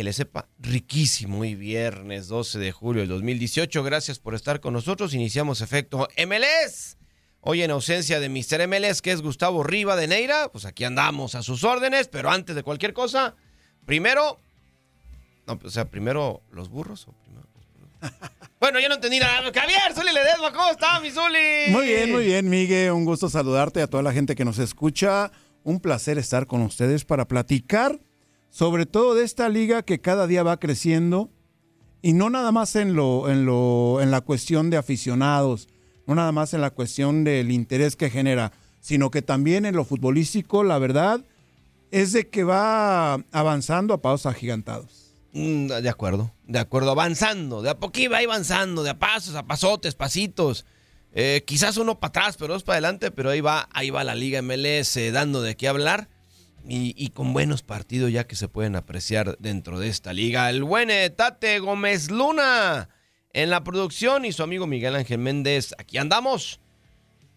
Que le sepa riquísimo y viernes 12 de julio del 2018. Gracias por estar con nosotros. Iniciamos efecto MLS. Hoy en ausencia de Mr. MLS, que es Gustavo Riva de Neira, pues aquí andamos a sus órdenes, pero antes de cualquier cosa, primero, no, o sea, primero los burros o primero? Bueno, yo no entendí nada. Javier, Zuli Ledesma, ¿cómo está, mi Zuli? Muy bien, muy bien, Miguel. Un gusto saludarte a toda la gente que nos escucha. Un placer estar con ustedes para platicar sobre todo de esta liga que cada día va creciendo y no nada más en lo en lo en la cuestión de aficionados, no nada más en la cuestión del interés que genera, sino que también en lo futbolístico, la verdad es de que va avanzando a pasos agigantados. Mm, de acuerdo, de acuerdo, avanzando, de a poquito va avanzando, de a pasos, a pasotes, pasitos. Eh, quizás uno para atrás, pero dos para adelante, pero ahí va, ahí va la Liga MLS dando de qué hablar y, y, con buenos partidos ya que se pueden apreciar dentro de esta liga. El buen Tate Gómez Luna en la producción y su amigo Miguel Ángel Méndez. Aquí andamos.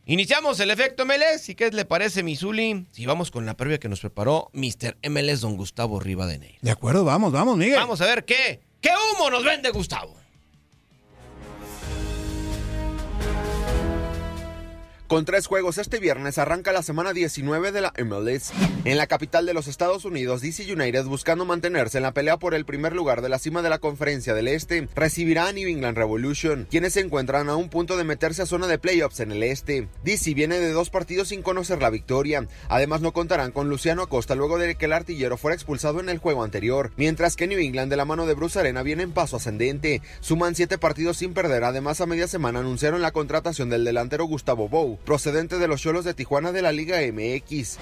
Iniciamos el efecto MLS. ¿Y qué le parece, Misuli? Si vamos con la previa que nos preparó Mr. MLS, don Gustavo Rivadeneira. De acuerdo, vamos, vamos, Miguel. Vamos a ver qué, qué humo nos vende Gustavo. Con tres juegos este viernes arranca la semana 19 de la MLS. En la capital de los Estados Unidos, DC United, buscando mantenerse en la pelea por el primer lugar de la cima de la conferencia del Este, recibirá a New England Revolution, quienes se encuentran a un punto de meterse a zona de playoffs en el Este. DC viene de dos partidos sin conocer la victoria. Además, no contarán con Luciano Acosta luego de que el artillero fuera expulsado en el juego anterior, mientras que New England, de la mano de Bruce Arena, viene en paso ascendente. Suman siete partidos sin perder. Además, a media semana anunciaron la contratación del delantero Gustavo Bou, procedente de los Cholos de Tijuana de la Liga MX.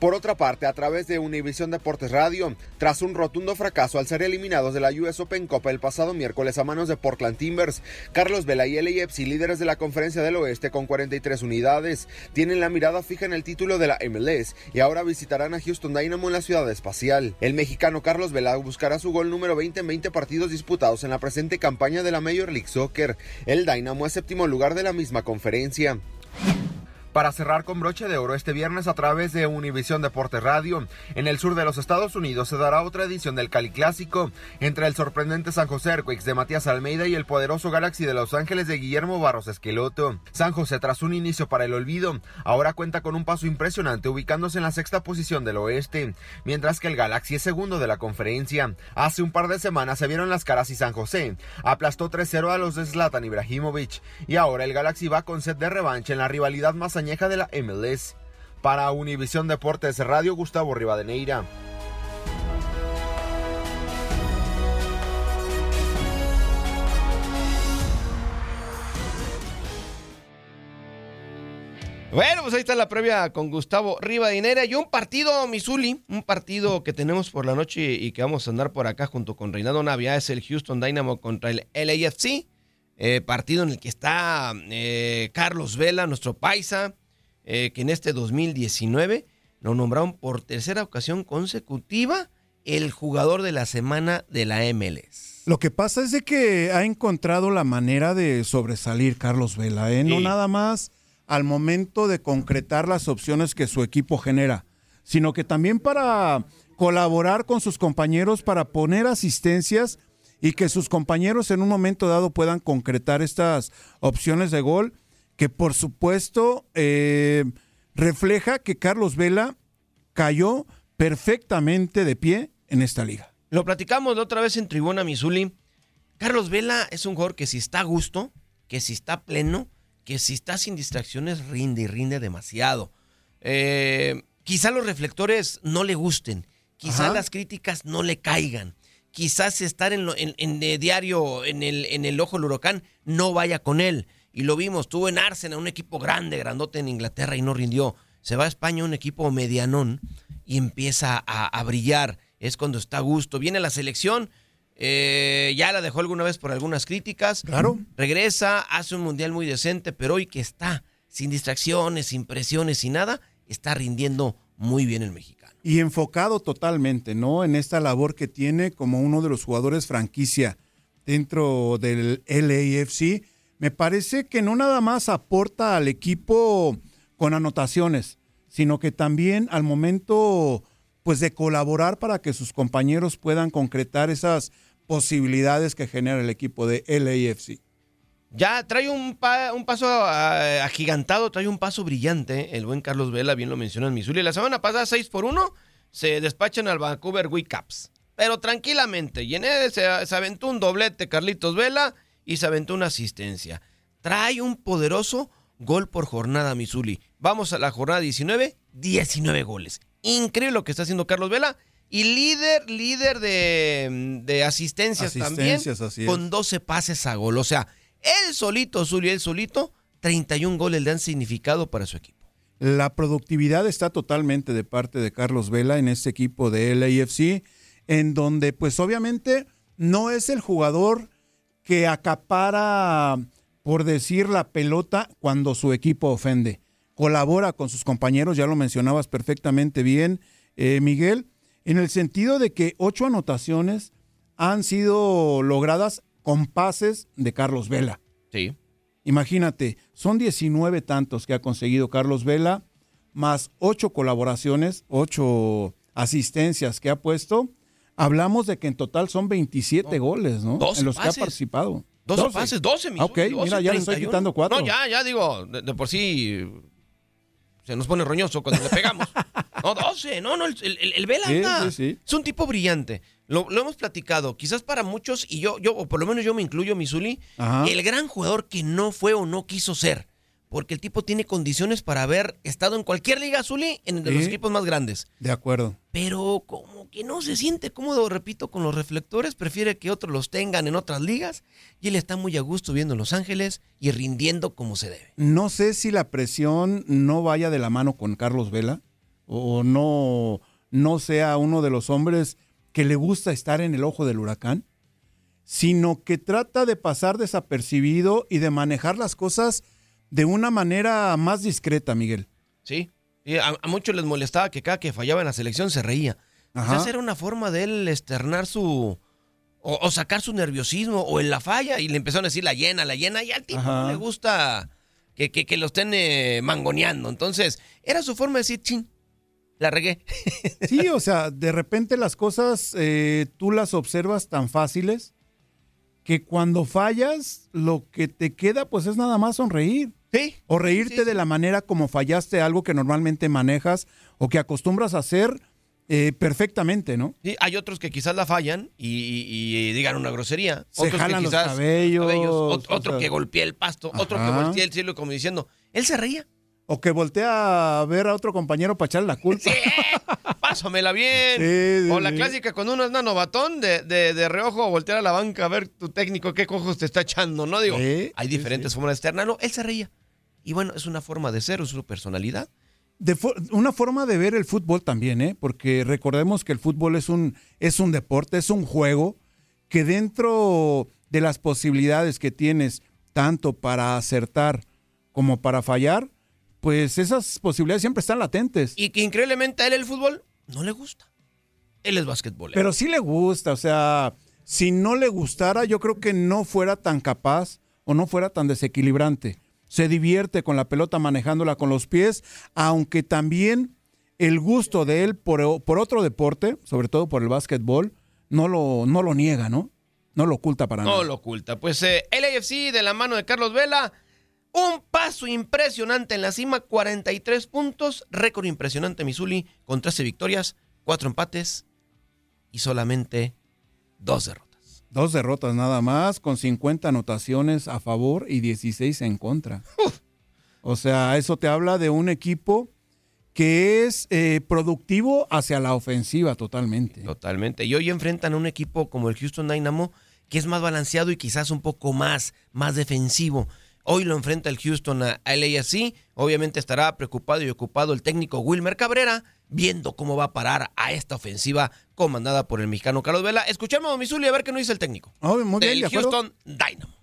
Por otra parte, a través de Univisión Deportes Radio, tras un rotundo fracaso al ser eliminados de la US Open Copa el pasado miércoles a manos de Portland Timbers, Carlos Vela y LAFC, líderes de la Conferencia del Oeste con 43 unidades, tienen la mirada fija en el título de la MLS y ahora visitarán a Houston Dynamo en la ciudad espacial. El mexicano Carlos Vela buscará su gol número 20 en 20 partidos disputados en la presente campaña de la Major League Soccer. El Dynamo es séptimo lugar de la misma conferencia Yeah. Para cerrar con broche de oro este viernes a través de Univisión Deportes Radio. En el sur de los Estados Unidos se dará otra edición del Cali Clásico entre el sorprendente San José Earthquakes de Matías Almeida y el poderoso Galaxy de Los Ángeles de Guillermo Barros Esqueloto. San José, tras un inicio para el olvido, ahora cuenta con un paso impresionante ubicándose en la sexta posición del oeste, mientras que el Galaxy es segundo de la conferencia. Hace un par de semanas se vieron las caras y San José aplastó 3-0 a los de Zlatan Ibrahimovic y ahora el Galaxy va con set de revancha en la rivalidad más añeja de la MLS. Para Univisión Deportes Radio, Gustavo Rivadeneira. Bueno, pues ahí está la previa con Gustavo Rivadeneira y un partido, Missouli, un partido que tenemos por la noche y que vamos a andar por acá junto con Reinaldo Navia, es el Houston Dynamo contra el LAFC, eh, partido en el que está eh, Carlos Vela, nuestro paisa, eh, que en este 2019 lo nombraron por tercera ocasión consecutiva el jugador de la semana de la MLS. Lo que pasa es de que ha encontrado la manera de sobresalir Carlos Vela, ¿eh? no Sí. nada más al momento de concretar las opciones que su equipo genera, sino que también para colaborar con sus compañeros para poner asistencias y que sus compañeros en un momento dado puedan concretar estas opciones de gol, que por supuesto eh, refleja que Carlos Vela cayó perfectamente de pie en esta liga. Lo platicamos la otra vez en Tribuna Missouli. Carlos Vela es un jugador que si está a gusto, que si está pleno, que si está sin distracciones, rinde y rinde demasiado. Eh, quizá los reflectores no le gusten, quizá Ajá. las críticas no le caigan, quizás estar en, lo- en- en de diario en el, en el ojo del huracán no vaya con él. Y lo vimos, tuvo en Arsenal, un equipo grande, grandote en Inglaterra y no rindió. Se va a España, un equipo medianón, y empieza a, a brillar. Es cuando está a gusto. Viene la selección, eh, ya la dejó alguna vez por algunas críticas. Claro. Regresa, hace un mundial muy decente, pero hoy que está sin distracciones, sin presiones, sin nada, está rindiendo muy bien el mexicano. y enfocado totalmente, ¿no? En esta labor que tiene como uno de los jugadores franquicia dentro del LAFC. Me parece que no nada más aporta al equipo con anotaciones, sino que también al momento pues de colaborar para que sus compañeros puedan concretar esas posibilidades que genera el equipo de LAFC. Ya trae un, pa- un paso ah, agigantado, trae un paso brillante. El buen Carlos Vela, bien lo mencionó en Missouri. La semana pasada, 6 por 1, se despachan al Vancouver Whitecaps. Pero tranquilamente. Y en él se, se aventó un doblete Carlitos Vela y se aventó una asistencia. Trae un poderoso gol por jornada Missouri. Vamos a la jornada 19, 19 goles. Increíble lo que está haciendo Carlos Vela. Y líder, líder de, de asistencias, Asistencias, también. así es. Con 12 pases a gol. O sea, él solito, Zuli, él solito, 31 goles le han significado para su equipo. La productividad está totalmente de parte de Carlos Vela en este equipo de LAFC, en donde pues obviamente no es el jugador que acapara, por decir, la pelota cuando su equipo ofende. Colabora con sus compañeros, ya lo mencionabas perfectamente bien, eh, Miguel, en el sentido de que ocho anotaciones han sido logradas con pases de Carlos Vela. Sí. Imagínate, son 19 tantos que ha conseguido Carlos Vela, más ocho colaboraciones, ocho asistencias que ha puesto. Hablamos de que en total son 27 goles, ¿no? 12 en los pases. que ha participado. 12, 12. pases, 12, mi Ah, ok, Zuli, 12, mira, ya le estoy 31. quitando cuatro. No, ya, ya digo, de, de por sí se nos pone roñoso cuando le pegamos. No, 12, no, no, el, el, el Vela Sí, anda. sí, sí. Es un tipo brillante. Lo, lo hemos platicado. Quizás para muchos, y yo, yo, o por lo menos yo me incluyo, Misuli, Ajá. el gran jugador que no fue o no quiso ser. Porque el tipo tiene condiciones para haber estado en cualquier liga, Zuli, en de los equipos más grandes. De acuerdo. Pero como que no se siente cómodo, repito, con los reflectores, prefiere que otros los tengan en otras ligas y él está muy a gusto viendo en Los Ángeles y rindiendo como se debe. No sé si la presión no vaya de la mano con Carlos Vela o no, no sea uno de los hombres que le gusta estar en el ojo del huracán, sino que trata de pasar desapercibido y de manejar las cosas de una manera más discreta, Miguel. Sí. Y a, a muchos les molestaba que cada que fallaba en la selección se reía. Ajá. Quizás era una forma de él externar su. O, o sacar su nerviosismo o en la falla y le empezaron a decir la llena, la llena, y al tipo Ajá. no le gusta que, que, que lo estén eh, mangoneando. Entonces, era su forma de decir, chin, la regué. Sí, o sea, de repente las cosas eh, tú las observas tan fáciles que cuando fallas, lo que te queda pues es nada más sonreír. Sí. O reírte Sí, sí. de la manera como fallaste algo que normalmente manejas o que acostumbras a hacer eh, perfectamente, ¿no? Sí, hay otros que quizás la fallan y, y- y digan una grosería. Se otros jalan que los cabellos, ot- o otro sea. que golpea el pasto, otro que voltea el cielo como diciendo, él se reía. O que voltea a ver a otro compañero para echarle la culpa. Sí, pásamela bien. Sí, sí, o la clásica cuando uno es nanovatón de, de, de reojo, voltear a la banca a ver tu técnico qué cojos te está echando, ¿no? Digo, hay diferentes formas de externarlo. Él se reía. Y bueno, es una forma de ser, es su personalidad. De una forma de ver el fútbol también, ¿eh? porque recordemos que el fútbol es un, es un deporte, es un juego que dentro de las posibilidades que tienes, tanto para acertar como para fallar, pues esas posibilidades siempre están latentes. Y que increíblemente a él el fútbol no le gusta. Él es basquetbolero. Pero sí le gusta, o sea, si no le gustara, yo creo que no fuera tan capaz o no fuera tan desequilibrante. Se divierte con la pelota manejándola con los pies, aunque también el gusto de él por, por otro deporte, sobre todo por el básquetbol, no lo, no lo niega, ¿no? No lo oculta para no nada. lo oculta. Pues eh, el AFC de la mano de Carlos Vela, un paso impresionante en la cima, 43 puntos, récord impresionante Missouri con 13 victorias, 4 empates y solamente 2 derrotas. Dos derrotas nada más, con 50 anotaciones a favor y 16 en contra. O sea, eso te habla de un equipo que es eh, productivo hacia la ofensiva totalmente. Totalmente. Y hoy enfrentan a un equipo como el Houston Dynamo, que es más balanceado y quizás un poco más, más defensivo. Hoy lo enfrenta el Houston a a LAFC. Obviamente estará preocupado y ocupado el técnico Wilmer Cabrera, viendo cómo va a parar a esta ofensiva comandada por el mexicano Carlos Vela. Escuchemos a Missouri a ver qué nos dice el técnico. Oh, muy bien, del. Houston Dynamo.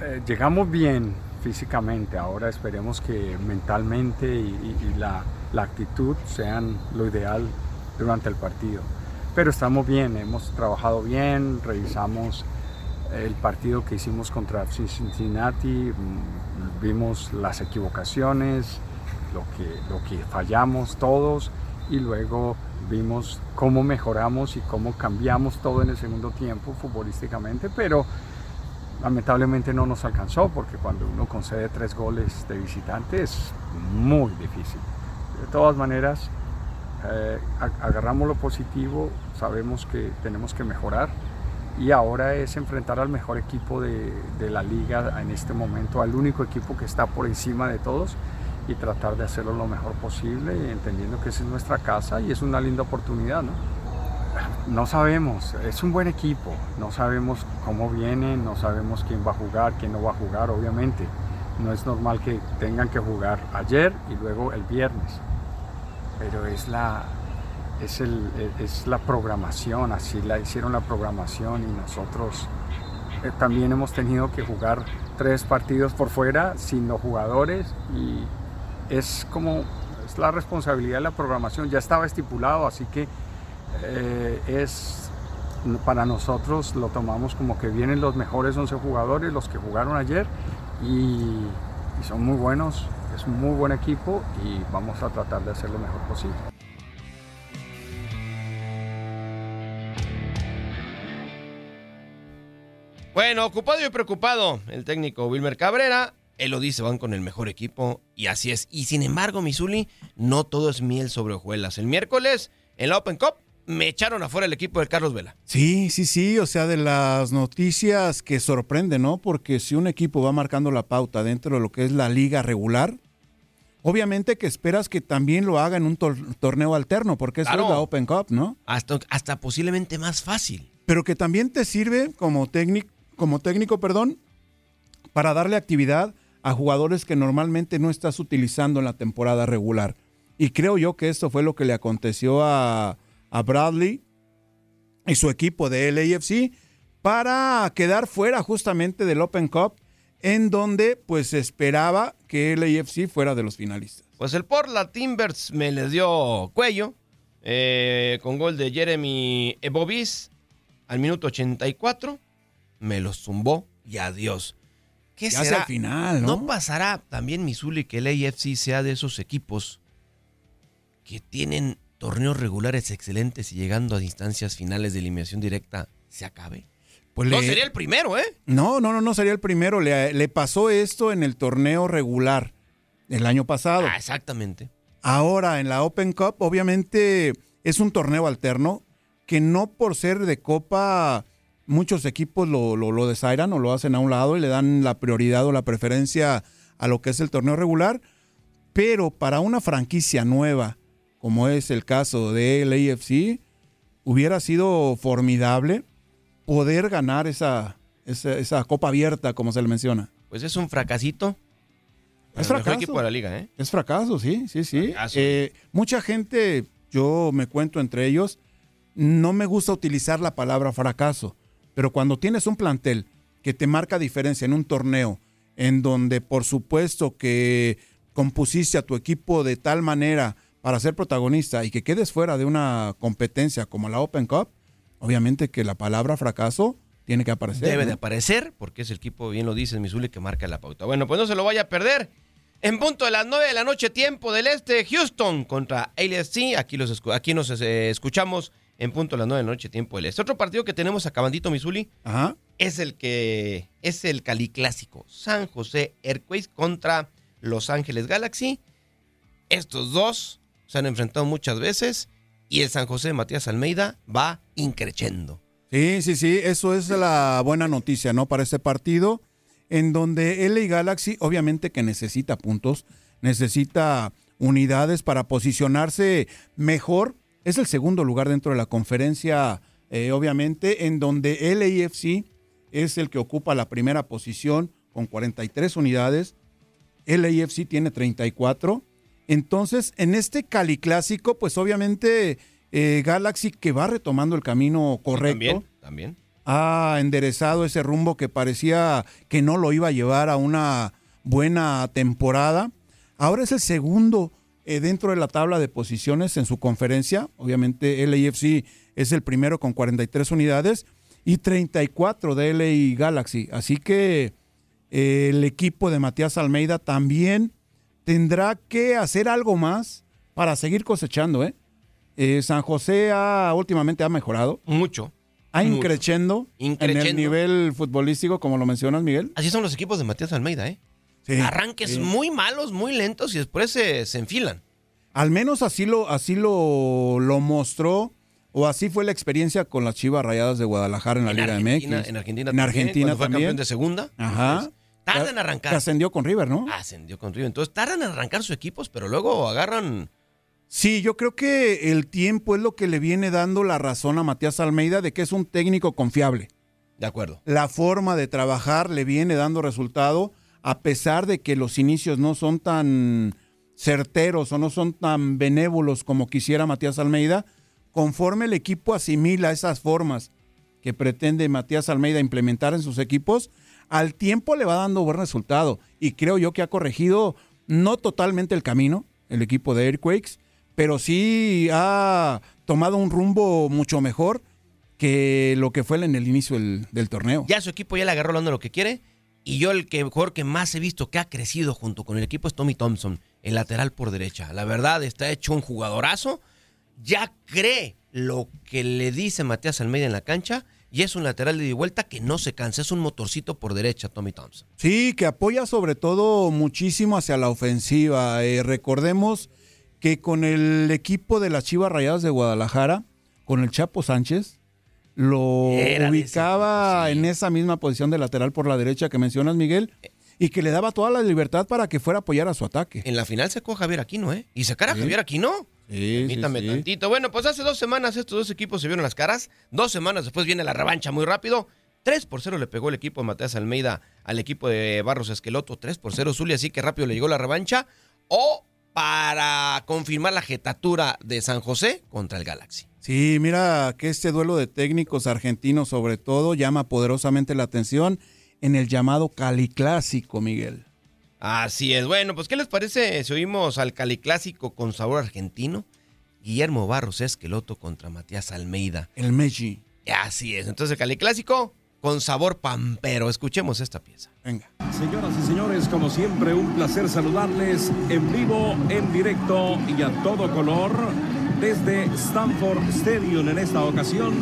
Eh, llegamos bien físicamente, ahora esperemos que mentalmente y, y- y la, la actitud sean lo ideal durante el partido. Pero estamos bien, hemos trabajado bien, revisamos el partido que hicimos contra Cincinnati, mm, vimos las equivocaciones, lo que, lo que fallamos todos y luego vimos cómo mejoramos y cómo cambiamos todo en el segundo tiempo futbolísticamente, pero lamentablemente no nos alcanzó porque cuando uno concede tres goles de visitante es muy difícil. De todas maneras, eh, ag- agarramos lo positivo, sabemos que tenemos que mejorar y ahora es enfrentar al mejor equipo de, de la liga en este momento, al único equipo que está por encima de todos y tratar de hacerlo lo mejor posible, entendiendo que esa es nuestra casa y es una linda oportunidad, ¿no? No sabemos, es un buen equipo, no sabemos cómo viene, no sabemos quién va a jugar, quién no va a jugar, obviamente. No es normal que tengan que jugar ayer y luego el viernes, pero es la, es, el, es la programación, así la hicieron la programación y nosotros eh, también hemos tenido que jugar tres partidos por fuera sin los jugadores y es como es la responsabilidad de la programación, ya estaba estipulado, así que eh, es para nosotros lo tomamos como que vienen los mejores 11 jugadores, los que jugaron ayer y, y son muy buenos, es un muy buen equipo y vamos a tratar de hacer lo mejor posible. Bueno, ocupado y preocupado el técnico Wilmer Cabrera. Él lo dice, van con el mejor equipo y así es. Y sin embargo, Missouri, no todo es miel sobre hojuelas. El miércoles, en la Open Cup, me echaron afuera el equipo de Carlos Vela. Sí, sí, sí, o sea, de las noticias que sorprende, ¿no? Porque si un equipo va marcando la pauta dentro de lo que es la liga regular, obviamente que esperas que también lo haga en un tor- torneo alterno, porque eso Claro. es la Open Cup, ¿no? Hasta, hasta posiblemente más fácil. Pero que también te sirve como técnico, como técnico, perdón, para darle actividad a jugadores que normalmente no estás utilizando en la temporada regular. Y creo yo que esto fue lo que le aconteció a, a Bradley y su equipo de LAFC para quedar fuera justamente del Open Cup, en donde pues esperaba que LAFC fuera de los finalistas. Pues el Portland Timbers me les dio cuello eh, con gol de Jeremy Bobis al minuto 84. Me los zumbó y adiós. ¿Qué Ya será? final, ¿no? ¿No pasará también Missouri que el AFC sea de esos equipos que tienen torneos regulares excelentes y llegando a distancias finales de eliminación directa se acabe? Pues No le- sería el primero, ¿eh? No, no, no, no sería el primero. Le, le pasó esto en el torneo regular el año pasado. Ah, exactamente. Ahora en la Open Cup, obviamente es un torneo alterno que no por ser de copa, muchos equipos lo, lo, lo desairan o lo hacen a un lado y le dan la prioridad o la preferencia a lo que es el torneo regular. Pero para una franquicia nueva, como es el caso de LAFC, hubiera sido formidable poder ganar esa, esa, esa copa abierta, como se le menciona. Pues es un fracasito Es fracaso. equipo de la liga, ¿eh? Es fracaso, sí, sí, sí. Eh, mucha gente, yo me cuento entre ellos, no me gusta utilizar la palabra fracaso, pero cuando tienes un plantel que te marca diferencia en un torneo, en donde por supuesto que compusiste a tu equipo de tal manera para ser protagonista y que quedes fuera de una competencia como la Open Cup, obviamente que la palabra fracaso tiene que aparecer. Debe ¿no? de aparecer porque es el equipo, bien lo dice Missouri, que marca la pauta. Bueno, pues no se lo vaya a perder. En punto de las 9 de la noche, tiempo del este, Houston contra ALSC. Aquí, los, aquí nos eh, escuchamos en punto de las 9 de la noche, tiempo del este. Otro partido que tenemos acabandito, Missouri, Ajá. es el que es el Cali Clásico. San José Earthquakes contra Los Ángeles Galaxy. Estos dos se han enfrentado muchas veces y el San José de Matías Almeida va increchendo. Sí, sí, sí, eso es la buena noticia, ¿no? Para este partido, en donde LA Galaxy obviamente que necesita puntos, necesita unidades para posicionarse mejor. Es el segundo lugar dentro de la conferencia, eh, obviamente, en donde LAFC es el que ocupa la primera posición con 43 unidades. LAFC tiene 34. Entonces, en este Cali Clásico, pues obviamente eh, Galaxy que va retomando el camino correcto También, también. ha enderezado ese rumbo que parecía que no lo iba a llevar a una buena temporada. Ahora es el segundo eh, dentro de la tabla de posiciones en su conferencia. Obviamente LAFC es el primero con 43 unidades y 34 de LA Galaxy. Así que eh, el equipo de Matías Almeida también tendrá que hacer algo más para seguir cosechando. ¿eh? Eh, San José ha, últimamente ha mejorado. Mucho. Ha Mucho. increchendo, en el nivel futbolístico, como lo mencionas, Miguel. Así son los equipos de Matías Almeida, ¿eh? Sí, Arranques sí. muy malos, muy lentos y después se, se enfilan. Al menos así lo, así lo, lo mostró, o así fue la experiencia con las Chivas Rayadas de Guadalajara en la Liga Argentina, MX. En Argentina En también, Argentina fue también. campeón de segunda. Ajá. Entonces, tardan en Que arrancar. ascendió con River, ¿no? Ascendió con River. Entonces tardan en arrancar sus equipos, pero luego agarran. Sí, yo creo que el tiempo es lo que le viene dando la razón a Matías Almeida de que es un técnico confiable. De acuerdo. la forma de trabajar le viene dando resultado, a pesar de que los inicios no son tan certeros o no son tan benévolos como quisiera Matías Almeida, conforme el equipo asimila esas formas que pretende Matías Almeida implementar en sus equipos, al tiempo le va dando buen resultado. Y creo yo que ha corregido no totalmente el camino, el equipo de Airquakes, pero sí ha tomado un rumbo mucho mejor que lo que fue en el inicio del, torneo. Ya su equipo ya le agarró la lo que quiere. Y yo el que, jugador que más he visto que ha crecido junto con el equipo es Tommy Thompson, el lateral por derecha. La verdad, está hecho un jugadorazo. Ya cree lo que le dice Matías Almeida en la cancha. Y es un lateral de vuelta que no se cansa. Es un motorcito por derecha, Tommy Thompson. Sí, que apoya sobre todo muchísimo hacia la ofensiva. Eh, recordemos que con el equipo de las Chivas Rayadas de Guadalajara, con el Chapo Sánchez, lo Era ubicaba en esa misma posición de lateral por la derecha que mencionas, Miguel, y que le daba toda la libertad para que fuera a apoyar a su ataque. En la final sacó a Javier Aquino, ¿eh? Y sacar a Sí. Javier Aquino. Sí, Permítame sí, sí. tantito. Bueno, pues hace dos semanas estos dos equipos se vieron las caras. Dos semanas después viene la revancha muy rápido. 3 por 0 le pegó el equipo de Matías Almeida al equipo de Barros Esqueloto. 3 por 0 Zulia, así que rápido le llegó la revancha. O para confirmar la jetatura de San José contra el Galaxy. Sí, mira que este duelo de técnicos argentinos sobre todo llama poderosamente la atención en el llamado Cali Clásico, Miguel. Así es. Bueno, pues ¿qué les parece si oímos al Cali Clásico con sabor argentino? Guillermo Barros Esqueloto contra Matías Almeida. El Meji. Así es. Entonces el Cali Clásico con sabor pampero. Escuchemos esta pieza. Venga. Señoras y señores, como siempre, un placer saludarles en vivo, en directo y a todo color desde Stanford Stadium en esta ocasión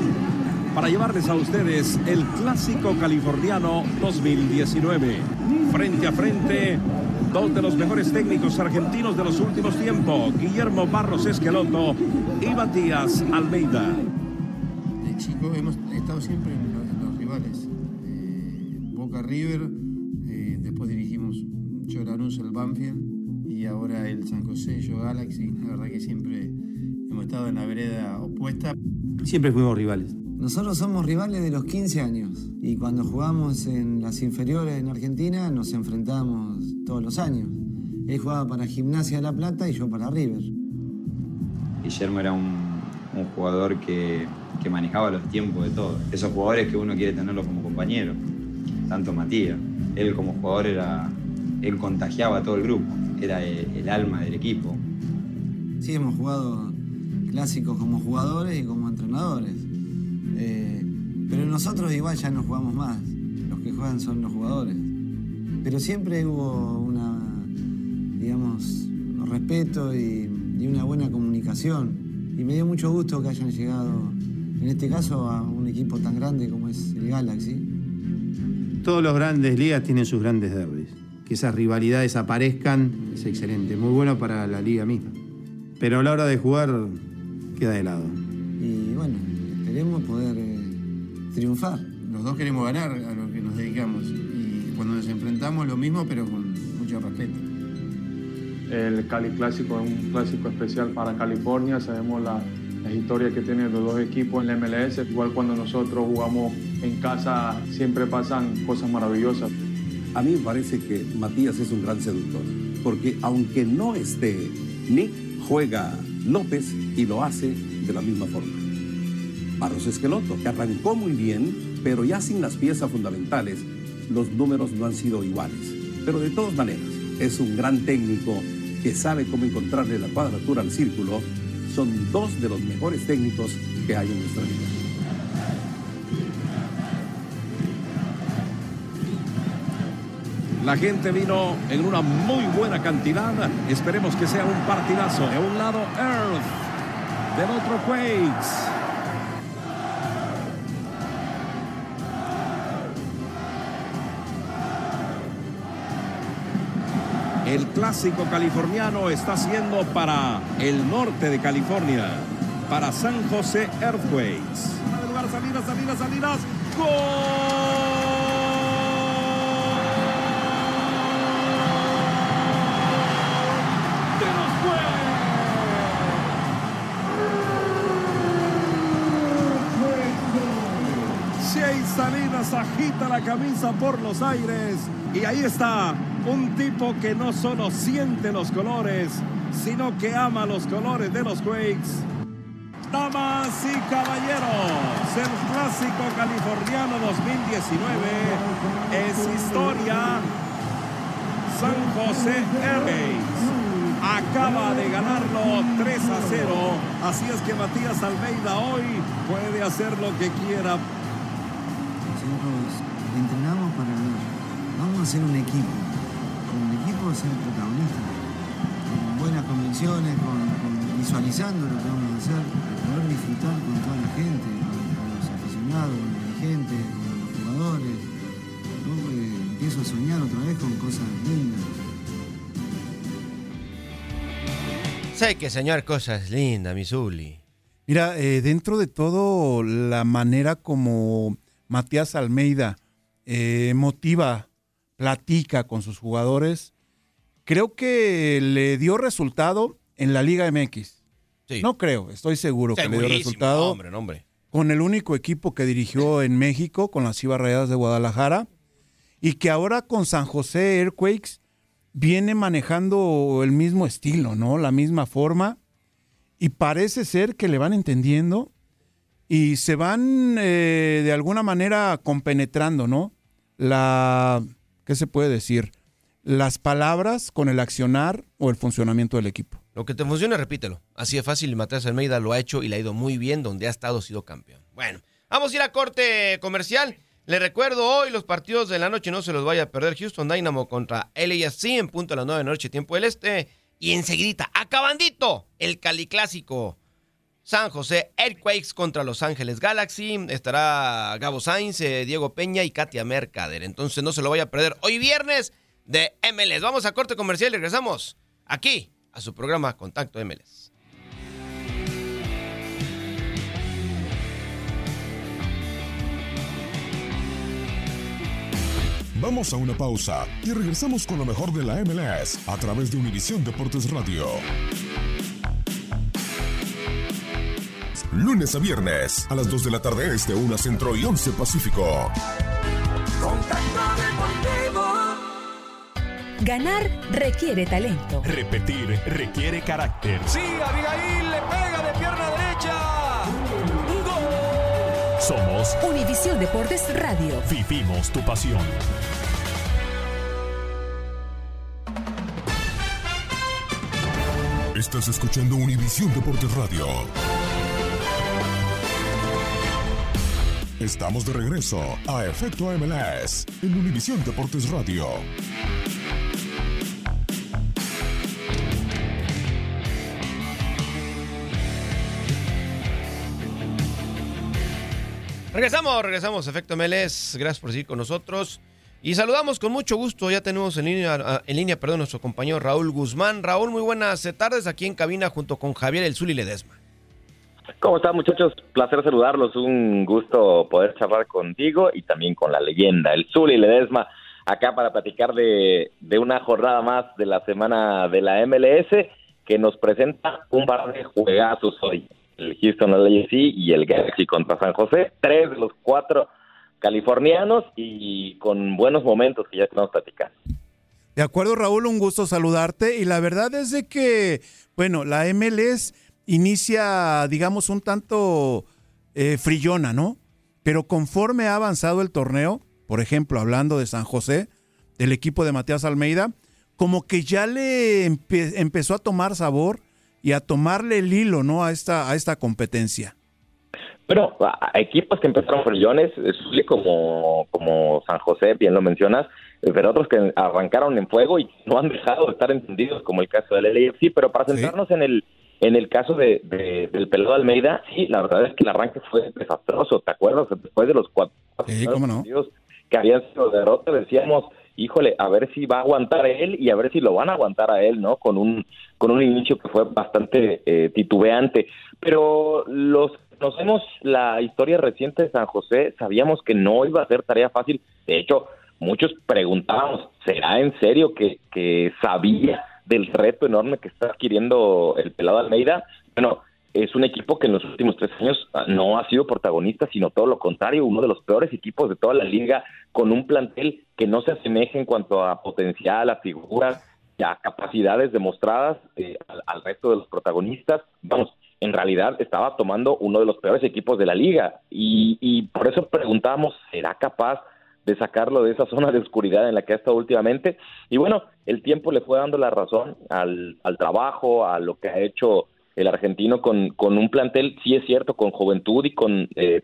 para llevarles a ustedes el clásico californiano 2019. Frente a frente, dos de los mejores técnicos argentinos de los últimos tiempos, Guillermo Barros Esqueloto y Matías Almeida. De chico hemos estado siempre en los, rivales. Eh, Boca River, eh, después dirigimos Choranús el Banfield y ahora el San José, yo Galaxy. La verdad que siempre estado en la vereda opuesta. Siempre fuimos rivales. Nosotros somos rivales de los 15 años y cuando jugamos en las inferiores en Argentina nos enfrentamos todos los años. Él jugaba para Gimnasia de La Plata y yo para River. Guillermo era un, un jugador que, que manejaba los tiempos de todo. Esos jugadores que uno quiere tenerlo como compañero. Tanto Matías. Él como jugador era. Él contagiaba a todo el grupo. Era el, el alma del equipo. Sí, hemos jugado clásicos como jugadores y como entrenadores. Eh, pero nosotros igual ya no jugamos más. Los que juegan son los jugadores. Pero siempre hubo una, digamos, respeto y, una buena comunicación. Y me dio mucho gusto que hayan llegado, en este caso, a un equipo tan grande como es el Galaxy. Todos los grandes ligas tienen sus grandes derbis. Que esas rivalidades aparezcan es excelente, muy bueno para la liga misma. Pero a la hora de jugar queda de lado. Y bueno, esperemos poder eh, triunfar. Los dos queremos ganar a lo que nos dedicamos. Y cuando nos enfrentamos lo mismo, pero con mucho respeto. El Cali Clásico es un clásico especial para California. Sabemos la, las historias que tienen los dos equipos en la MLS. Igual cuando nosotros jugamos en casa siempre pasan cosas maravillosas. A mí me parece que Matías es un gran seductor, porque aunque no esté Nick, juega López y lo hace de la misma forma. Barros Esqueloto, que arrancó muy bien, pero ya sin las piezas fundamentales, los números no han sido iguales. Pero de todas maneras, es un gran técnico que sabe cómo encontrarle la cuadratura al círculo. Son dos de los mejores técnicos que hay en nuestra liga. La gente vino en una muy buena cantidad. Esperemos que sea un partidazo. De un lado Earth, del otro Quakes. El clásico californiano está siendo para el norte de California, para San José Earthquakes. salidas, salidas, salidas. ¡Gol! ¡De los Quakes! Seis Salinas agita la camisa por los aires y ahí está un tipo que no solo siente los colores, sino que ama los colores de los Quakes. Damas y caballeros, el clásico californiano 2019 es historia. San José Airways acaba de ganarlo 3 a 0. Así es que Matías Almeida hoy puede hacer lo que quiera. Nosotros entrenamos para ganar. Vamos a ser un equipo. Como un equipo ser protagonista. Con buenas convicciones, con, con visualizando lo que vamos a hacer, para poder disfrutar con toda la gente, con, con los aficionados, con los dirigentes, con los jugadores. ¿no? Eh, empiezo a soñar otra vez con cosas lindas. Sé que soñar cosas lindas, mi Zuli. Mira, eh, dentro de todo, la manera como Matías Almeida eh, motiva, platica con sus jugadores, creo que le dio resultado en la Liga MX. Sí. No creo, estoy seguro que le dio resultado Hombre, no, hombre. con el único equipo que dirigió en México, con las Chivas Rayadas de Guadalajara, y que ahora con San José Airquakes viene manejando el mismo estilo, ¿no? La misma forma, y parece ser que le van entendiendo y se van eh, de alguna manera compenetrando, ¿no? La, ¿qué se puede decir? Las palabras con el accionar o el funcionamiento del equipo. Lo que te funcione, repítelo. Así de fácil, Matías Almeida lo ha hecho y le ha ido muy bien donde ha estado, ha sido campeón. Bueno, vamos a ir a corte comercial. Le recuerdo hoy los partidos de la noche, no se los vaya a perder. Houston Dynamo contra LAFC en punto a las 9 de la noche, tiempo del este. Y enseguidita, acabandito, el Cali Clásico. San José Earthquakes contra Los Ángeles Galaxy. Estará Gabo Sainz, eh, Diego Peña y Katia Mercader. Entonces no se lo vaya a perder hoy viernes de MLS. Vamos a corte comercial y regresamos aquí a su programa Contacto MLS. Vamos a una pausa y regresamos con lo mejor de la MLS a través de Univisión Deportes Radio. Lunes a viernes a las 2 de la tarde este, 1 centro y 11 pacífico. Ganar requiere talento. Repetir requiere carácter. Sí, Abigail le pega de pierna derecha. ¡Gol! Somos Univisión Deportes Radio. Vivimos tu pasión. Estás escuchando Univisión Deportes Radio. Estamos de regreso a Efecto MLS en Univisión Deportes Radio. Regresamos, regresamos, Efecto MLS. Gracias por seguir con nosotros. Y saludamos con mucho gusto. Ya tenemos en línea, en línea perdón, nuestro compañero Raúl Guzmán. Raúl, muy buenas tardes aquí en cabina junto con Javier El Zuli Ledesma. ¿Cómo están muchachos? Placer saludarlos, un gusto poder charlar contigo y también con la leyenda, el Zuli Ledesma, acá para platicar de, una jornada más de la semana de la MLS que nos presenta un par de juegazos hoy. El Houston LAFC y el Galaxy contra San José, tres de los cuatro californianos y con buenos momentos que ya estamos platicando. De acuerdo, Raúl, un gusto saludarte. Y la verdad es de que, bueno, la MLS inicia, digamos, un tanto eh, frillona, ¿no? Pero conforme ha avanzado el torneo, por ejemplo, hablando de San José, del equipo de Matías Almeida, como que ya le empe- empezó a tomar sabor y a tomarle el hilo, ¿no? A esta, a esta competencia. Bueno, a- equipos que empezaron frillones, como, como San José, bien lo mencionas, eh, pero otros que arrancaron en fuego y no han dejado de estar entendidos, como el caso del LAFC, pero para centrarnos en el en el caso de, de- del pelado Almeida, sí, la verdad es que el arranque fue desastroso, ¿te acuerdas? Después de los cuatro partidos que habían sido derrotas, decíamos, híjole, a ver si va a aguantar él y a ver si lo van a aguantar a él, ¿no? Con un, con un inicio que fue bastante eh, titubeante. Pero los que conocemos la historia reciente de San José, sabíamos que no iba a ser tarea fácil. De hecho, muchos preguntábamos, ¿será en serio que, que sabía del reto enorme que está adquiriendo el pelado Almeida? Bueno, es un equipo que en los últimos tres años ah, no ha sido protagonista, sino todo lo contrario, uno de los peores equipos de toda la liga, con un plantel que no se asemeja en cuanto a potencial, a figuras, a capacidades demostradas eh, al, resto de los protagonistas. Vamos, en realidad estaba tomando uno de los peores equipos de la liga y, y por eso preguntábamos, ¿será capaz de sacarlo de esa zona de oscuridad en la que ha estado últimamente? Y bueno, el tiempo le fue dando la razón al, al trabajo, a lo que ha hecho el argentino con, con un plantel, sí es cierto, con juventud y con eh,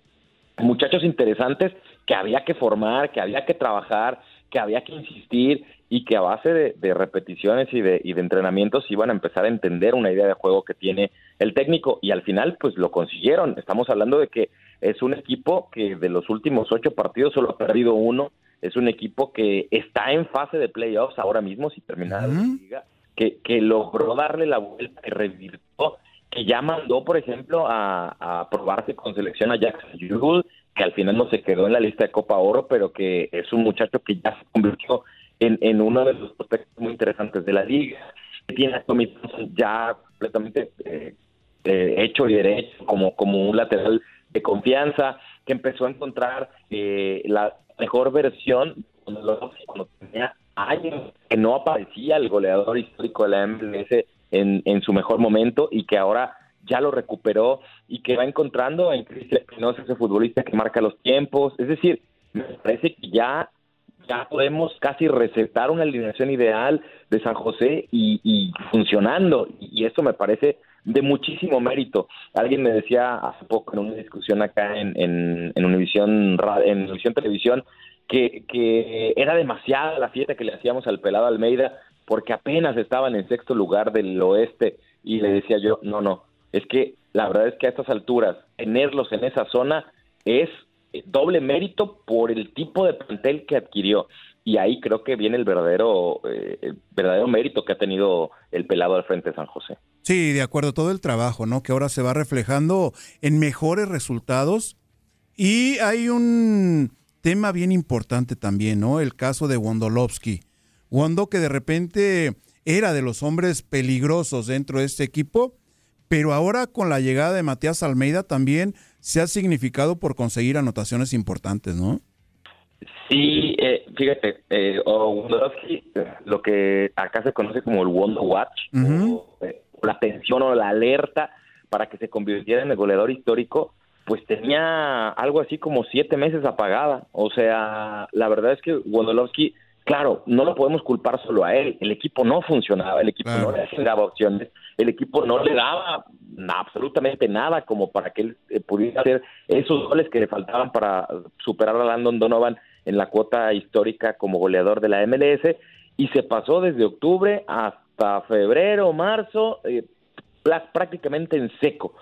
muchachos interesantes que había que formar, que había que trabajar, que había que insistir y que a base de, de repeticiones y de, y de entrenamientos iban a empezar a entender una idea de juego que tiene el técnico y al final pues lo consiguieron. Estamos hablando de que es un equipo que de los últimos ocho partidos solo ha perdido uno, es un equipo que está en fase de playoffs ahora mismo si terminara la liga, que, que logró darle la vuelta, que revirtió, que ya mandó, por ejemplo, a, a probarse con selección a Jackson Yuhl, que al final no se quedó en la lista de Copa Oro, pero que es un muchacho que ya se convirtió en, en uno de los prospectos muy interesantes de la liga. Que tiene a Tommy Thompson ya completamente eh, eh, hecho y derecho como, como un lateral de confianza, que empezó a encontrar eh, la mejor versión cuando, tenía años que no aparecía el goleador histórico de la MLS en, en su mejor momento y que ahora ya lo recuperó y que va encontrando en Cristian Espinosa ese futbolista que marca los tiempos. Es decir, me parece que ya, ya podemos casi recetar una alineación ideal de San José y, y funcionando. Y eso me parece de muchísimo mérito. Alguien me decía hace poco en una discusión acá en, en, en Univisión, en Univisión Televisión que, que era demasiada la fiesta que le hacíamos al pelado Almeida porque apenas estaban en sexto lugar del oeste y le decía yo, no, no, es que la verdad es que a estas alturas tenerlos en esa zona es eh, doble mérito por el tipo de plantel que adquirió y ahí creo que viene el verdadero eh, el verdadero mérito que ha tenido el pelado al frente de San José. Sí, de acuerdo, todo el trabajo, ¿no? Que ahora se va reflejando en mejores resultados. Y hay un tema bien importante también, ¿no? El caso de Wondolowski. Wondo que de repente era de los hombres peligrosos dentro de este equipo, pero ahora con la llegada de Matías Almeida también se ha significado por conseguir anotaciones importantes, ¿no? Sí, eh, fíjate, eh, eh, lo que acá se conoce como el Wonder Watch, o, eh, la atención o la alerta para que se convirtiera en el goleador histórico, pues tenía algo así como siete meses apagada. O sea, la verdad es que Wondolowski, claro, no lo podemos culpar solo a él. El equipo no funcionaba, el equipo no le daba opciones, el equipo no le daba absolutamente nada como para que él eh, pudiera hacer esos goles que le faltaban para superar a Landon Donovan en la cuota histórica como goleador de la MLS y se pasó desde octubre hasta febrero, marzo, eh, prácticamente en seco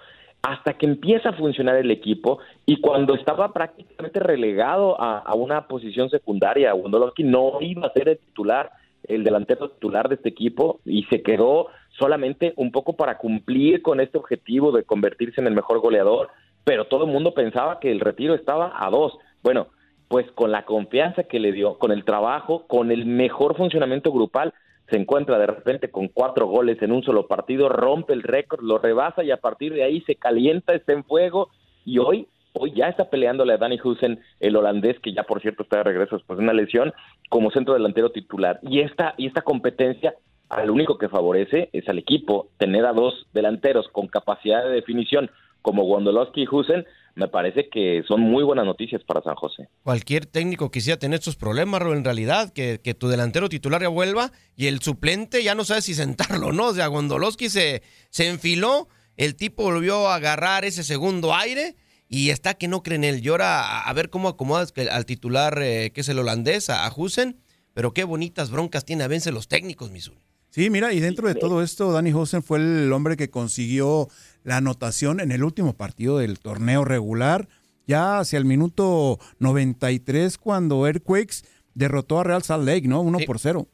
hasta que empieza a funcionar el equipo y cuando estaba prácticamente relegado a, a una posición secundaria, Wondolowski no iba a ser el titular, el delantero titular de este equipo y se quedó solamente un poco para cumplir con este objetivo de convertirse en el mejor goleador, pero todo el mundo pensaba que el retiro estaba a dos. Bueno, pues con la confianza que le dio, con el trabajo, con el mejor funcionamiento grupal, se encuentra de repente con cuatro goles en un solo partido, rompe el récord, lo rebasa y a partir de ahí se calienta, está en fuego y hoy, hoy ya está peleándole a Danny Husen, el holandés, que ya por cierto está de regreso después de una lesión, como centro delantero titular. Y esta, y esta competencia, al único que favorece es al equipo, tener a dos delanteros con capacidad de definición como Wondolowski y Husen, me parece que son muy buenas noticias para San José. Cualquier técnico quisiera tener estos problemas, Ro, en realidad, que, que tu delantero titular ya vuelva y el suplente ya no sabe si sentarlo o no. O sea, Gondolowski se, se enfiló, el tipo volvió a agarrar ese segundo aire y está que no cree en él. Y ahora a, ver cómo acomodas al titular, eh, que es el holandés, a, Husen. Pero qué bonitas broncas tiene a vence los técnicos, Missouri. Sí, mira, y dentro de todo esto, Danny Hosen fue el hombre que consiguió la anotación en el último partido del torneo regular, ya hacia el minuto 93, cuando Earthquakes derrotó a Real Salt Lake, ¿no? 1 por 0.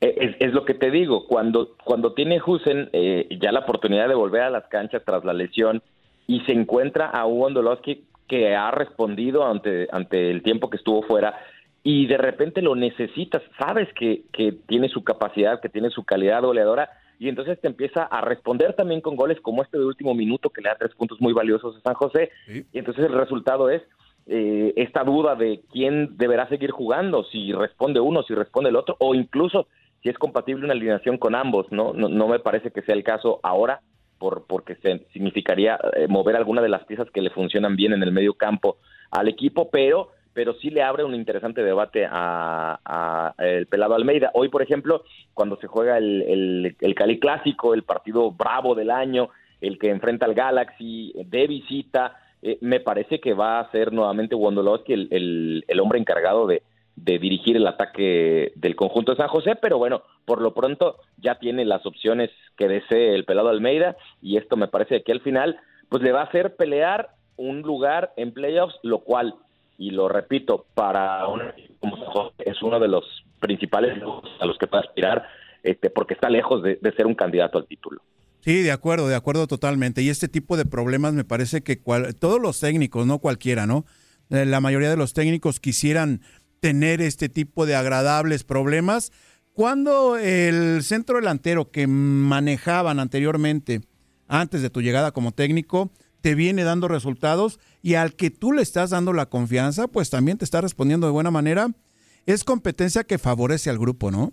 Eh, Es, es lo que te digo, cuando, cuando tiene Husen eh, ya la oportunidad de volver a las canchas tras la lesión y se encuentra a un Wondolowski que ha respondido ante, ante el tiempo que estuvo fuera y de repente lo necesitas, sabes que, que tiene su capacidad, que tiene su calidad goleadora y entonces te empieza a responder también con goles como este de último minuto que le da tres puntos muy valiosos a San José y entonces el resultado es eh, esta duda de quién deberá seguir jugando, si responde uno, si responde el otro, o incluso si es compatible una alineación con ambos, ¿no? No, no me parece que sea el caso ahora, por, porque se, significaría eh, mover alguna de las piezas que le funcionan bien en el medio campo al equipo, pero pero sí le abre un interesante debate a, el pelado Almeida. Hoy, por ejemplo, cuando se juega el, el, el Cali Clásico, el partido bravo del año, el que enfrenta al Galaxy de visita, eh, me parece que va a ser nuevamente Wondolowski el, el, el hombre encargado de, de dirigir el ataque del conjunto de San José, pero bueno, por lo pronto ya tiene las opciones que desee el pelado Almeida y esto me parece que al final pues le va a hacer pelear un lugar en playoffs, lo cual, y lo repito, para un como es uno de los principales a los que puede aspirar, este, porque está lejos de, de ser un candidato al título. Sí, de acuerdo, de acuerdo totalmente. Y este tipo de problemas me parece que cual- todos los técnicos, no cualquiera, ¿no? Eh, La mayoría de los técnicos quisieran tener este tipo de agradables problemas. Cuando el centro delantero que manejaban anteriormente, antes de tu llegada como técnico, te viene dando resultados y al que tú le estás dando la confianza, pues también te está respondiendo de buena manera, es competencia que favorece al grupo, ¿no?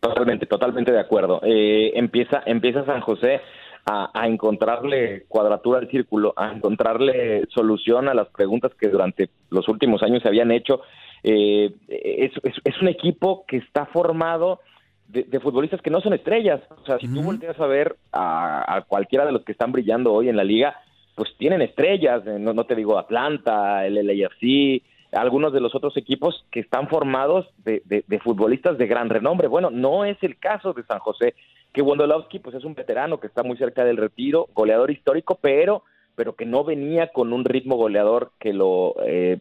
Totalmente, totalmente de acuerdo. Eh, empieza, empieza San José a, encontrarle cuadratura al círculo, a encontrarle solución a las preguntas que durante los últimos años se habían hecho. Eh, es un equipo que está formado de, de futbolistas que no son estrellas. O sea, si tú volteas a ver a, a cualquiera de los que están brillando hoy en la liga, pues tienen estrellas. eh, No, no te digo Atlanta, el LAFC, algunos de los otros equipos que están formados de, de- de futbolistas de gran renombre. Bueno, no es el caso de San José, que Wondolowski pues es un veterano que está muy cerca del retiro, goleador histórico, pero pero que no venía con un ritmo goleador que lo eh,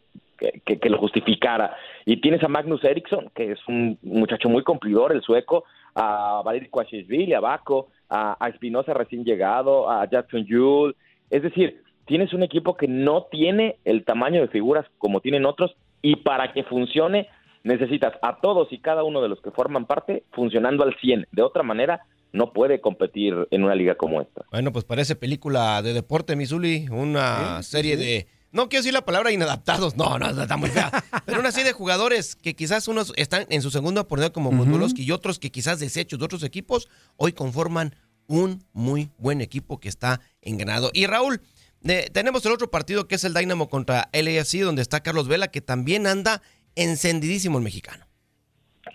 que, que- que lo justificara. Y tienes a Magnus Eriksson, que es un muchacho muy cumplidor, el sueco, a Valery Kwashishvili, a Baco, a, a Espinosa recién llegado, a Jackson Jules. Es decir, tienes un equipo que no tiene el tamaño de figuras como tienen otros y para que funcione necesitas a todos y cada uno de los que forman parte funcionando al 100. De otra manera, no puede competir en una liga como esta. Bueno, pues parece película de deporte, Misuli, una serie de, no quiero decir la palabra inadaptados, no, no, está muy fea. Pero una serie de jugadores que quizás unos están en su segunda oportunidad como uh y otros que quizás desechos de otros equipos, hoy conforman un muy buen equipo que está engranado. Y Raúl, eh, tenemos el otro partido que es el Dynamo contra LAFC, donde está Carlos Vela, que también anda encendidísimo el mexicano.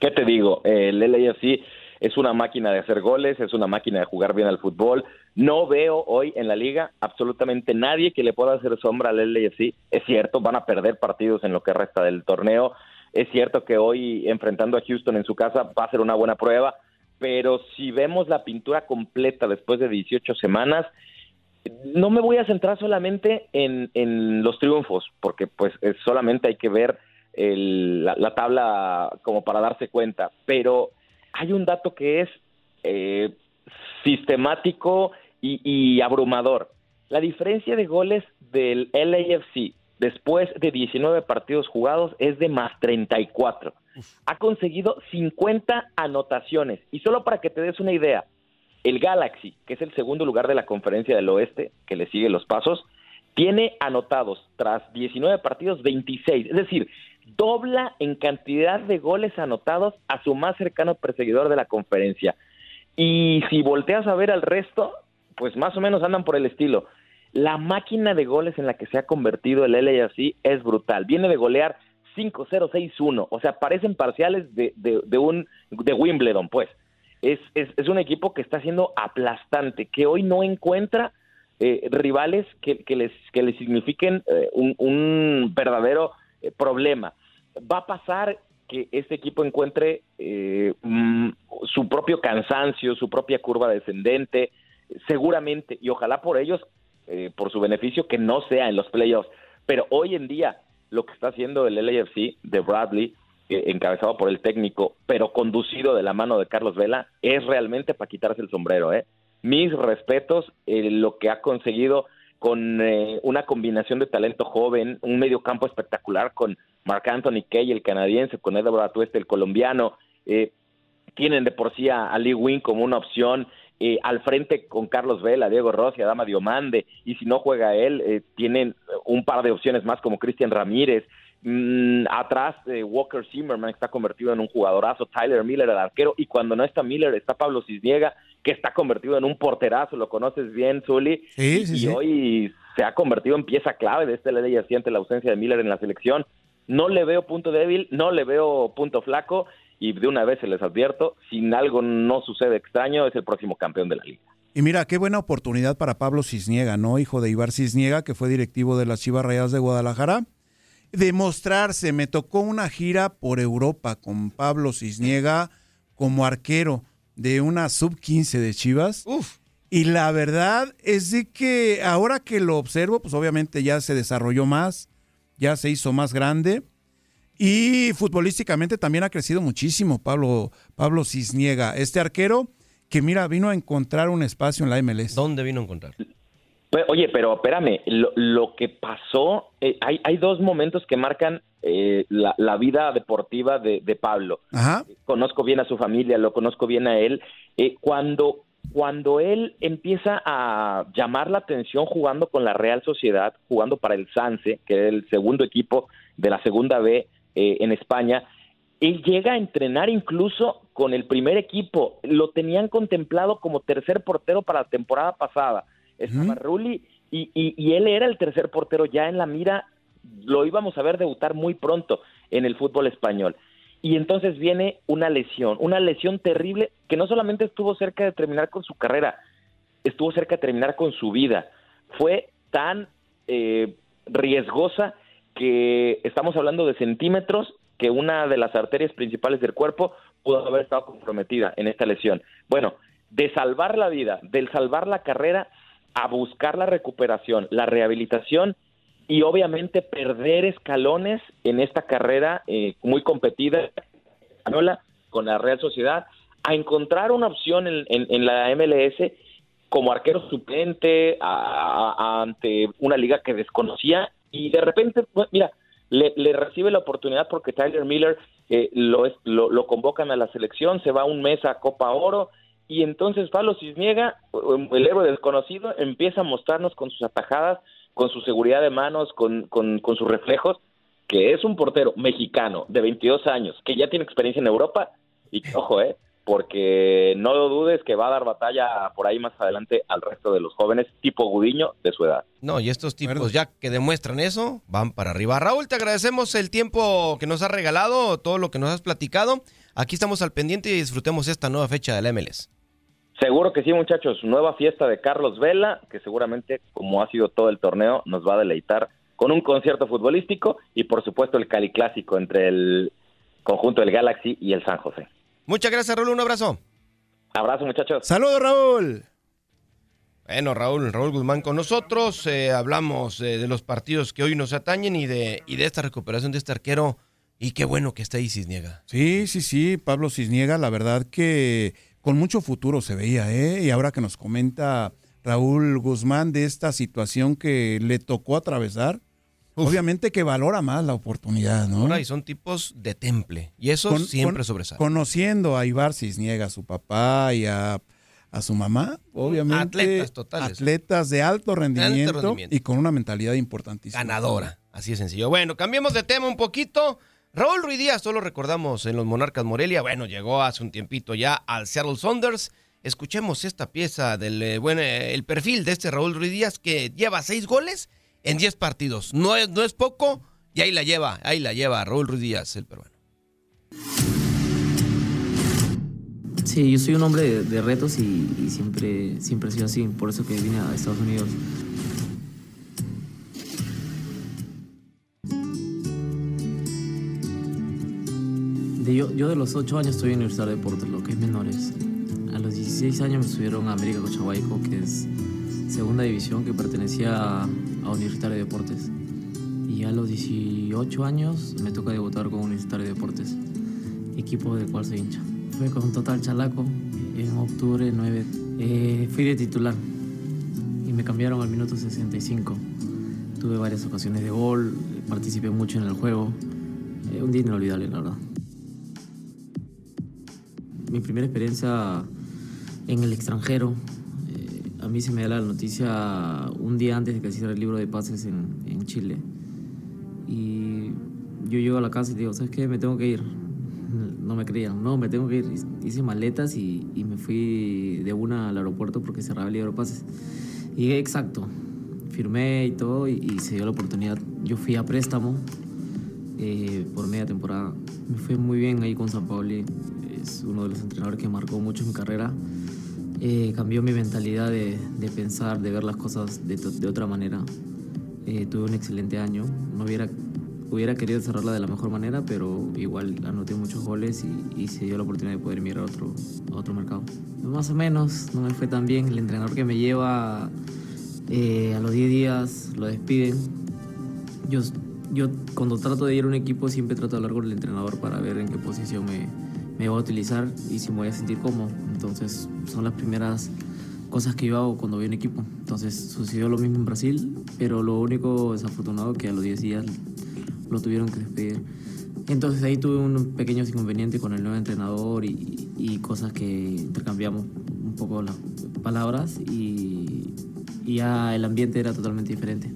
¿Qué te digo? El LAFC es una máquina de hacer goles, es una máquina de jugar bien al fútbol. No veo hoy en la liga absolutamente nadie que le pueda hacer sombra al LAFC. Es cierto, van a perder partidos en lo que resta del torneo. Es cierto que hoy enfrentando a Houston en su casa va a ser una buena prueba, pero si vemos la pintura completa después de 18 semanas, no me voy a centrar solamente en, los triunfos, porque pues es- solamente hay que ver la tabla como para darse cuenta, pero hay un dato que es eh, sistemático y, y abrumador. La diferencia de goles del LAFC después de 19 partidos jugados es de más 34. Ha conseguido 50 anotaciones. Y solo para que te des una idea, el Galaxy, que es el segundo lugar de la conferencia del oeste, que le sigue los pasos, tiene anotados tras 19 partidos 26. Es decir, dobla en cantidad de goles anotados a su más cercano perseguidor de la conferencia. Y si volteas a ver al resto, pues más o menos andan por el estilo. La máquina de goles en la que se ha convertido el LAFC es brutal. Viene de golear 5-0-6-1. O sea, parecen parciales de, de, de un de Wimbledon, pues. Es, es, es un equipo que está siendo aplastante, que hoy no encuentra eh, rivales que, que les, que signifiquen eh, un, un verdadero eh, problema. Va a pasar que este equipo encuentre eh, mm, su propio cansancio, su propia curva descendente, seguramente, y ojalá por ellos, eh, por su beneficio, que no sea en los playoffs. Pero hoy en día, lo que está haciendo el LAFC de Bradley, eh, encabezado por el técnico, pero conducido de la mano de Carlos Vela, es realmente para quitarse el sombrero. ¿eh? Mis respetos, lo que ha conseguido con eh, una combinación de talento joven, un medio campo espectacular con Mark Anthony Kay, el canadiense, con Edward Atueste, el colombiano, eh, tienen de por sí a, Lee Wing como una opción, eh, al frente con Carlos Vela, Diego Rossi, Adama Diomande, y si no juega él, eh, tienen un par de opciones más como Cristian Ramírez, Mm, atrás eh, Walker Zimmerman está convertido en un jugadorazo, Tyler Miller el arquero, y cuando no está Miller está Pablo Cisniega, que está convertido en un porterazo, lo conoces bien, Zuli, Sí, y, sí, y sí. hoy se ha convertido en pieza clave de este ley ante la ausencia de Miller en la selección. No le veo punto débil, no le veo punto flaco, y de una vez se les advierto, si algo no sucede extraño, es el próximo campeón de la liga. Y mira, qué buena oportunidad para Pablo Cisniega, ¿no? Hijo de Ibar Cisniega, que fue directivo de las Chivas Rayadas de Guadalajara. Demostrarse, me tocó una gira por Europa con Pablo Cisniega como arquero de una sub-15 de Chivas. Y la verdad es de que ahora que lo observo, pues obviamente ya se desarrolló más, ya se hizo más grande. Y futbolísticamente también ha crecido muchísimo Pablo, Pablo Cisniega, este arquero que mira, vino a encontrar un espacio en la MLS. ¿Dónde vino a encontrar? Pe- Oye, pero espérame, lo, lo que pasó, eh, hay, hay dos momentos que marcan eh, la, la vida deportiva de, de Pablo. Ajá. Conozco bien a su familia, lo conozco bien a él. Eh, cuando, cuando él empieza a llamar la atención jugando con la Real Sociedad, jugando para el Sanse, que era el segundo equipo de la segunda B eh, en España, él llega a entrenar incluso con el primer equipo. Lo tenían contemplado como tercer portero para la temporada pasada. Estaba Rulli y, y- y él era el tercer portero ya en la mira. Lo íbamos a ver debutar muy pronto en el fútbol español. Y entonces viene una lesión, una lesión terrible que no solamente estuvo cerca de terminar con su carrera, estuvo cerca de terminar con su vida. Fue tan eh, riesgosa que estamos hablando de centímetros que una de las arterias principales del cuerpo pudo haber estado comprometida en esta lesión. Bueno, de salvar la vida, del salvar la carrera, a buscar la recuperación, la rehabilitación y obviamente perder escalones en esta carrera eh, muy competida con la Real Sociedad, a encontrar una opción en, en- la MLS como arquero suplente a- ante una liga que desconocía y de repente, bueno, mira, le, recibe la oportunidad porque Tyler Miller eh, lo, es- lo convocan a la selección, se va un mes a Copa Oro y entonces Pablo Cisniega, el héroe desconocido, empieza a mostrarnos con sus atajadas con su seguridad de manos, con, con, con sus reflejos, que es un portero mexicano de 22 años, que ya tiene experiencia en Europa, y que, ojo, eh, porque no lo dudes que va a dar batalla por ahí más adelante al resto de los jóvenes tipo Gudiño de su edad. No, y estos tipos ya que demuestran eso, van para arriba. Raúl, te agradecemos el tiempo que nos has regalado, todo lo que nos has platicado. Aquí estamos al pendiente y disfrutemos esta nueva fecha del MLS. Seguro que sí, muchachos. Nueva fiesta de Carlos Vela, que seguramente, como ha sido todo el torneo, nos va a deleitar con un concierto futbolístico y, por supuesto, el Cali Clásico entre el conjunto del Galaxy y el San José. Muchas gracias, Raúl. Un abrazo. Abrazo, muchachos. Saludos, Raúl. Bueno, Raúl, Raúl Guzmán con nosotros. Eh, hablamos eh, de los partidos que hoy nos atañen y de, y de esta recuperación de este arquero. Y qué bueno que está ahí Cisniega. Sí, sí, sí, Pablo Cisniega, la verdad que con mucho futuro se veía, ¿eh? Y ahora que nos comenta Raúl Guzmán de esta situación que le tocó atravesar, obviamente que valora más la oportunidad, ¿no? Ahora, y son tipos de temple. Y eso Con- siempre con- sobresale. Conociendo a Ibar Cisniega, a su papá y a, a su mamá, obviamente. Atletas totales. Atletas de alto rendimiento, rendimiento. y con una mentalidad importantísima. Ganadora. Así de sencillo. Bueno, cambiemos de tema un poquito. Raúl Ruiz Díaz, solo recordamos en los Monarcas Morelia. Bueno, llegó hace un tiempito ya al Seattle Saunders. Escuchemos esta pieza del eh, buen, eh, el perfil de este Raúl Ruiz Díaz que lleva seis goles en diez partidos. No es, no es poco y ahí la lleva, ahí la lleva Raúl Ruiz Díaz, el peruano. Sí, yo soy un hombre de, retos y, y siempre, siempre he sido así, por eso que vine a Estados Unidos. De yo, yo de los 8 años estoy en Universidad de Deportes, lo que es menores. A los 16 años me subieron a América Cochahuayco, que es segunda división que pertenecía a, a Universitario de Deportes. Y a los 18 años me toca debutar con Universitario de Deportes, equipo del cual soy hincha. Fue con Total Chalaco en octubre 9. Eh, fui de titular y me cambiaron al minuto 65. Tuve varias ocasiones de gol, participé mucho en el juego. Eh, un día inolvidable, la verdad. Mi primera experiencia en el extranjero, eh, a mí se me da la noticia un día antes de que hiciera el libro de pases en, en Chile. Y yo llego a la casa y digo, ¿sabes qué? Me tengo que ir. No me creían, no, me tengo que ir. Hice maletas y, y me fui de una al aeropuerto porque cerraba el libro de pases. Llegué exacto, firmé y todo y, y se dio la oportunidad. Yo fui a préstamo eh, por media temporada. Me fue muy bien ahí con San Pauli. Es uno de los entrenadores que marcó mucho mi carrera. Eh, cambió mi mentalidad de, de pensar, de ver las cosas de, de otra manera. Eh, tuve un excelente año. No hubiera, hubiera querido cerrarla de la mejor manera, pero igual anoté muchos goles y, y se dio la oportunidad de poder mirar a otro, a otro mercado. Más o menos, no me fue tan bien. El entrenador que me lleva eh, a los 10 días lo despiden. Yo, yo cuando trato de ir a un equipo siempre trato de hablar con el entrenador para ver en qué posición me, me va a utilizar y si me voy a sentir cómodo. Entonces son las primeras cosas que yo hago cuando voy un equipo. Entonces sucedió lo mismo en Brasil, pero lo único desafortunado que a los 10 días lo tuvieron que despedir. Entonces ahí tuve un pequeño inconveniente con el nuevo entrenador y, y cosas que intercambiamos un poco las palabras y, y ya el ambiente era totalmente diferente.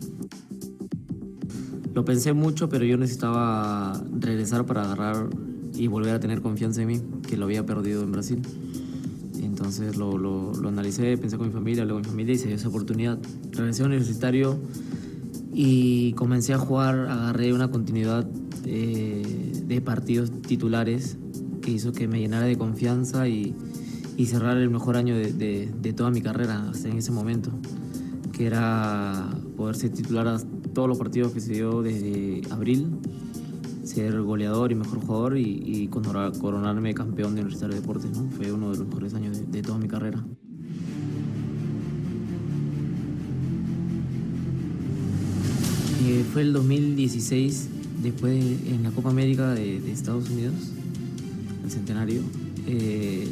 Lo pensé mucho, pero yo necesitaba regresar para agarrar y volver a tener confianza en mí, que lo había perdido en Brasil. Entonces lo, lo, analicé, pensé con mi familia, con mi familia y se dio esa oportunidad. Regresé a universitario y comencé a jugar, agarré una continuidad eh, de partidos titulares que hizo que me llenara de confianza y, y cerrar el mejor año de, de- de toda mi carrera hasta en ese momento, que era poder ser titular a todos los partidos que se dio desde abril, ser goleador y mejor jugador y, y corona- coronarme campeón de Universitario de Deportes. Fue uno de los mejores años de- toda mi carrera. Eh, fue el 2016, después de- en la Copa América de, de Estados Unidos, el centenario. eh,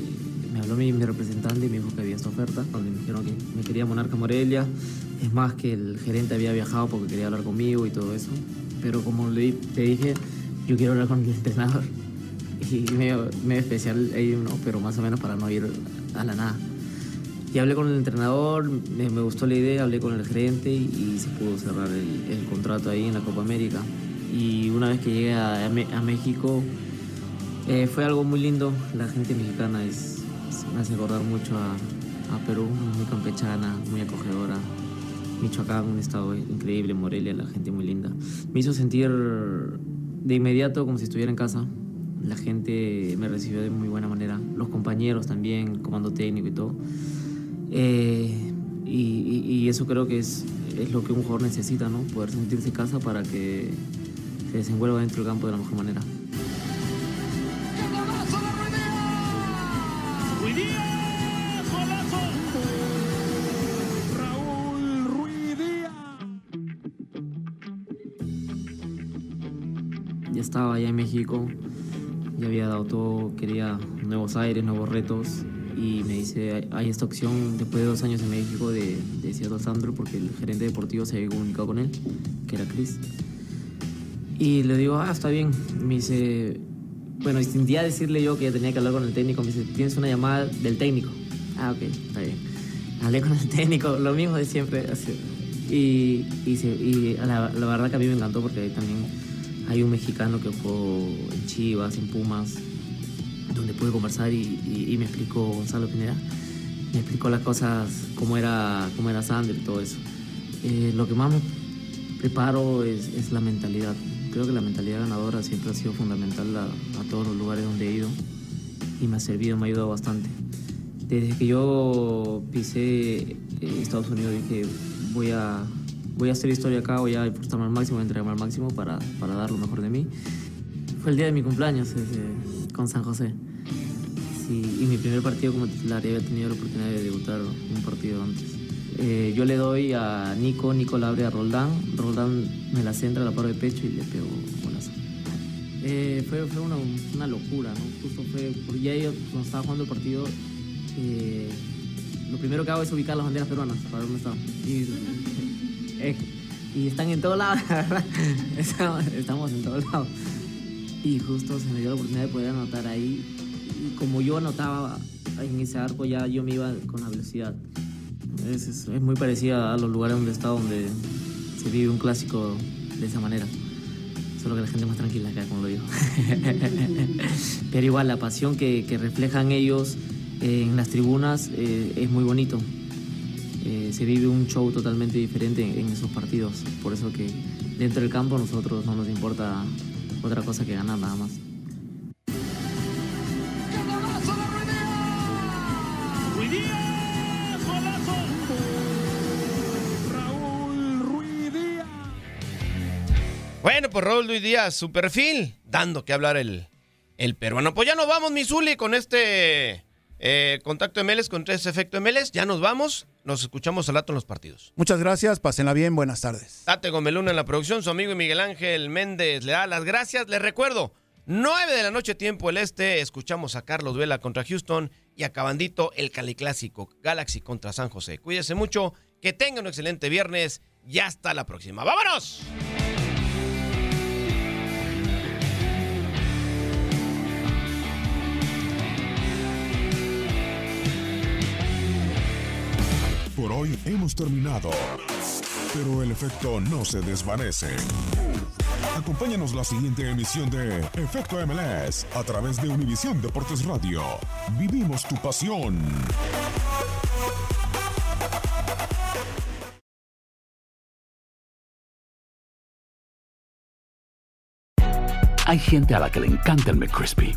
me habló mi, representante y me dijo que había esta oferta, donde me dijeron que me quería Monarca Morelia. Es más, que el gerente había viajado porque quería hablar conmigo y todo eso. Pero como te dije, yo quiero hablar con el entrenador. Y medio, medio especial ahí, pero más o menos para no ir a la nada. Y hablé con el entrenador, me, me gustó la idea, hablé con el gerente y, y se pudo cerrar el, el contrato ahí en la Copa América. Y una vez que llegué a, a a México, eh, fue algo muy lindo. La gente mexicana es, me hace acordar mucho a, a Perú, muy campechana, muy acogedora. Michoacán, un estado increíble, Morelia, la gente muy linda. Me hizo sentir de inmediato como si estuviera en casa. La gente me recibió de muy buena manera, los compañeros también, comando técnico y todo. Eh, y, eso creo que es, es lo que un jugador necesita, ¿no? Poder sentirse en casa para que se desenvuelva dentro del campo de la mejor manera. Estaba allá en México, ya había dado todo, quería nuevos aires, nuevos retos. Y me dice, hay, esta opción después de dos años en México de, de Seattle Sandro, porque el gerente deportivo se había comunicado con él, que era Chris. Y le digo, ah, está bien. Me dice, bueno, y sin decirle yo que ya tenía que hablar con el técnico, me dice, tienes una llamada del técnico. Ah, ok, está bien. Hablé con el técnico, lo mismo de siempre. así. Y, y, y la, la verdad que a mí me encantó porque ahí también hay un mexicano que jugó en Chivas, en Pumas, donde pude conversar y, y- y me explicó Gonzalo Pineda. Me explicó las cosas, cómo era, cómo era Sander y todo eso. Eh, lo que más me preparo es, es la mentalidad. Creo que la mentalidad ganadora siempre ha sido fundamental a, a todos los lugares donde he ido y me ha servido, me ha ayudado bastante. Desde que yo pisé eh, Estados Unidos dije, voy a, voy a hacer historia acá, voy a esforzarme al máximo, voy a entregarme al máximo para, para dar lo mejor de mí. Fue el día de mi cumpleaños ese, con San José. Sí, y mi primer partido como titular, y había tenido la oportunidad de debutar un partido antes. Eh, yo le doy a Nico, Nico le abre a Roldán, Roldán me la centra, la paro de pecho y le pego golazo. Eh, fue fue una, una locura, ¿no? Justo fue, porque ya yo cuando estaba jugando el partido, eh, lo primero que hago es ubicar las banderas peruanas para ver dónde están. Y, eh, y están en todos lados. Estamos, en todos lados. Y justo se me dio la oportunidad de poder anotar ahí. Y como yo anotaba en ese arco, ya yo me iba con la velocidad. Es, es- muy parecida a los lugares donde he estado, donde se vive un clásico de esa manera. Solo que la gente es más tranquila acá, como lo digo. Pero igual, la pasión que, que reflejan ellos eh, en las tribunas eh, es muy bonito. Eh, se vive un show totalmente diferente en, esos partidos. Por eso que dentro del campo nosotros no nos importa otra cosa que ganar nada más. Bueno, pues Raúl Luis Díaz, su perfil, dando que hablar el, el peruano. Pues ya nos vamos, mi Zuli, con este eh, contacto MLS, con tres efecto MLS. Ya nos vamos, nos escuchamos al rato en los partidos. Muchas gracias, pásenla bien, buenas tardes. Tate Gomeluna en la producción, su amigo Miguel Ángel Méndez le da las gracias. Les recuerdo, 9 de la noche, tiempo el este, escuchamos a Carlos Vela contra Houston y acabandito el Cali Clásico, Galaxy contra San José. Cuídese mucho, que tengan un excelente viernes y hasta la próxima. ¡Vámonos! Hoy hemos terminado. Pero el efecto no se desvanece. Acompáñanos la siguiente emisión de Efecto MLS a través de Univisión Deportes Radio. Vivimos tu pasión. Hay gente a la que le encanta el McCrispy